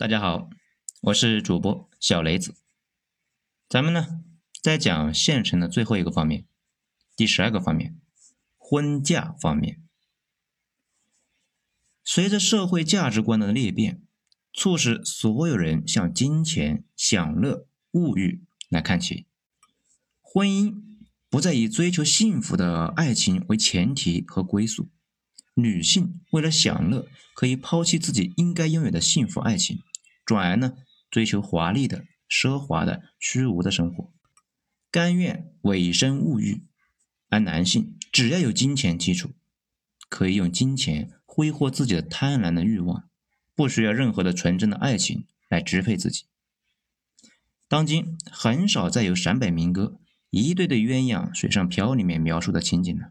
大家好，我是主播小雷子。咱们呢，在讲县城的最后一个方面，第十二个方面，婚嫁方面。随着社会价值观的裂变，促使所有人向金钱、享乐、物欲来看齐，婚姻不再以追求幸福的爱情为前提和归宿。女性为了享乐，可以抛弃自己应该拥有的幸福爱情。转而呢，追求华丽的、奢华的、虚无的生活，甘愿委身物欲；而男性只要有金钱基础，可以用金钱挥霍自己的贪婪的欲望，不需要任何的纯真的爱情来支配自己。当今很少再有陕北民歌《一对对鸳鸯水上漂》里面描述的情景了，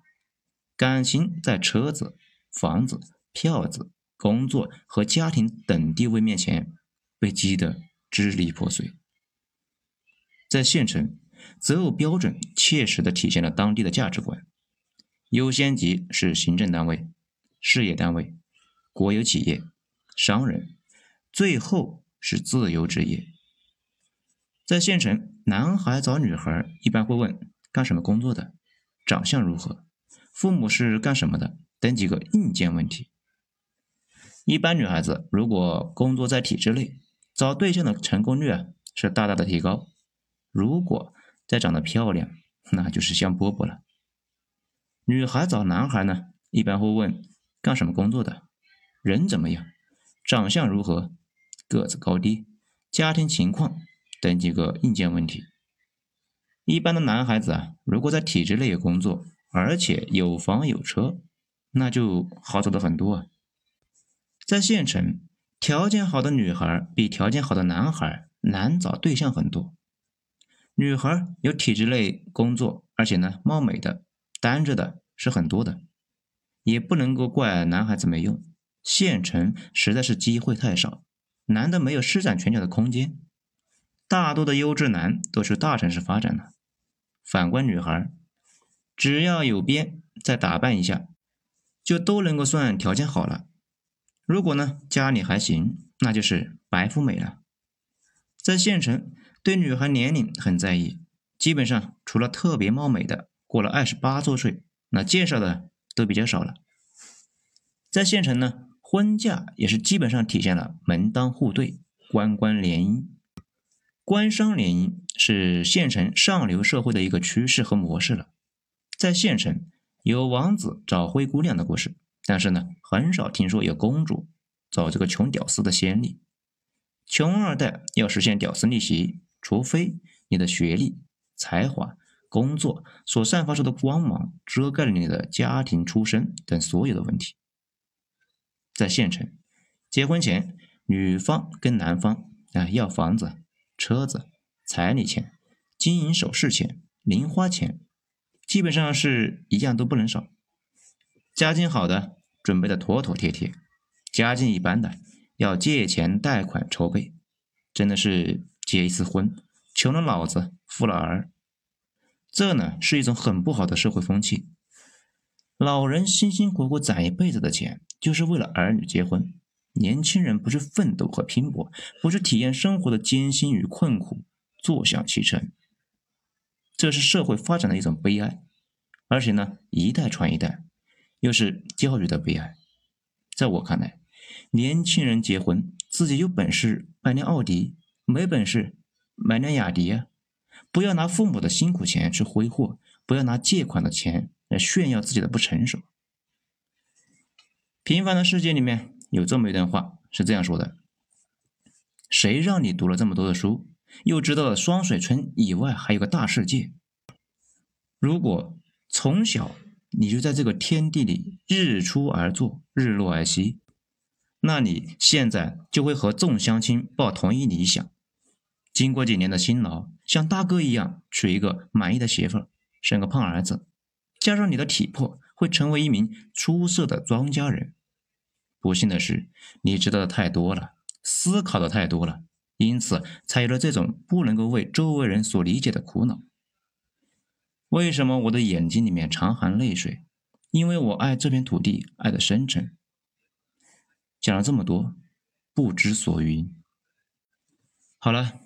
感情在车子、房子、票子、工作和家庭等地位面前。被击得支离破碎。在县城，择偶标准切实的体现了当地的价值观，优先级是行政单位、事业单位、国有企业、商人，最后是自由职业。在县城，男孩找女孩一般会问干什么工作的，长相如何，父母是干什么的等几个硬件问题。一般女孩子如果工作在体制内，找对象的成功率啊是大大的提高。如果再长得漂亮，那就是香饽饽了。女孩找男孩呢，一般会问干什么工作的，人怎么样，长相如何，个子高低，家庭情况等几个硬件问题。一般的男孩子啊，如果在体制内工作，而且有房有车，那就好找的很多啊。在县城。条件好的女孩比条件好的男孩难找对象很多。女孩有体制内工作，而且呢貌美的、单着的是很多的，也不能够怪男孩子没用。县城实在是机会太少，男的没有施展拳脚的空间。大多的优质男都去大城市发展了。反观女孩，只要有编，再打扮一下，就都能够算条件好了。如果呢家里还行，那就是白富美了。在县城，对女孩年龄很在意，基本上除了特别貌美的，过了二十八周岁，那介绍的都比较少了。在县城呢，婚嫁也是基本上体现了门当户对、官官联姻。官商联姻是县城上流社会的一个趋势和模式了。在县城，有王子找灰姑娘的故事。但是呢，很少听说有公主找这个穷屌丝的先例。穷二代要实现屌丝逆袭，除非你的学历、才华、工作所散发出的光芒遮盖了你的家庭出身等所有的问题。在县城，结婚前，女方跟男方啊要房子、车子、彩礼钱、金银首饰钱、零花钱，基本上是一样都不能少。家境好的。准备的妥妥帖帖，家境一般的要借钱贷款筹备，真的是结一次婚，穷了老子，富了儿。这呢是一种很不好的社会风气。老人辛辛苦苦攒一辈子的钱，就是为了儿女结婚。年轻人不是奋斗和拼搏，不是体验生活的艰辛与困苦，坐享其成。这是社会发展的一种悲哀，而且呢，一代传一代。又是教育的悲哀。在我看来，年轻人结婚，自己有本事买辆奥迪，没本事买辆雅迪啊！不要拿父母的辛苦钱去挥霍，不要拿借款的钱来炫耀自己的不成熟。平凡的世界里面有这么一段话，是这样说的：谁让你读了这么多的书，又知道了双水村以外还有个大世界？如果从小。你就在这个天地里日出而作，日落而息，那你现在就会和众乡亲抱同一理想。经过几年的辛劳，像大哥一样娶一个满意的媳妇儿，生个胖儿子，加上你的体魄，会成为一名出色的庄稼人。不幸的是，你知道的太多了，思考的太多了，因此才有了这种不能够为周围人所理解的苦恼。为什么我的眼睛里面常含泪水？因为我爱这片土地，爱的深沉。讲了这么多，不知所云。好了，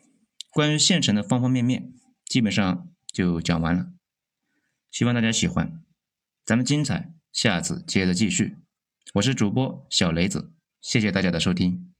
关于县城的方方面面，基本上就讲完了。希望大家喜欢，咱们精彩下次接着继续。我是主播小雷子，谢谢大家的收听。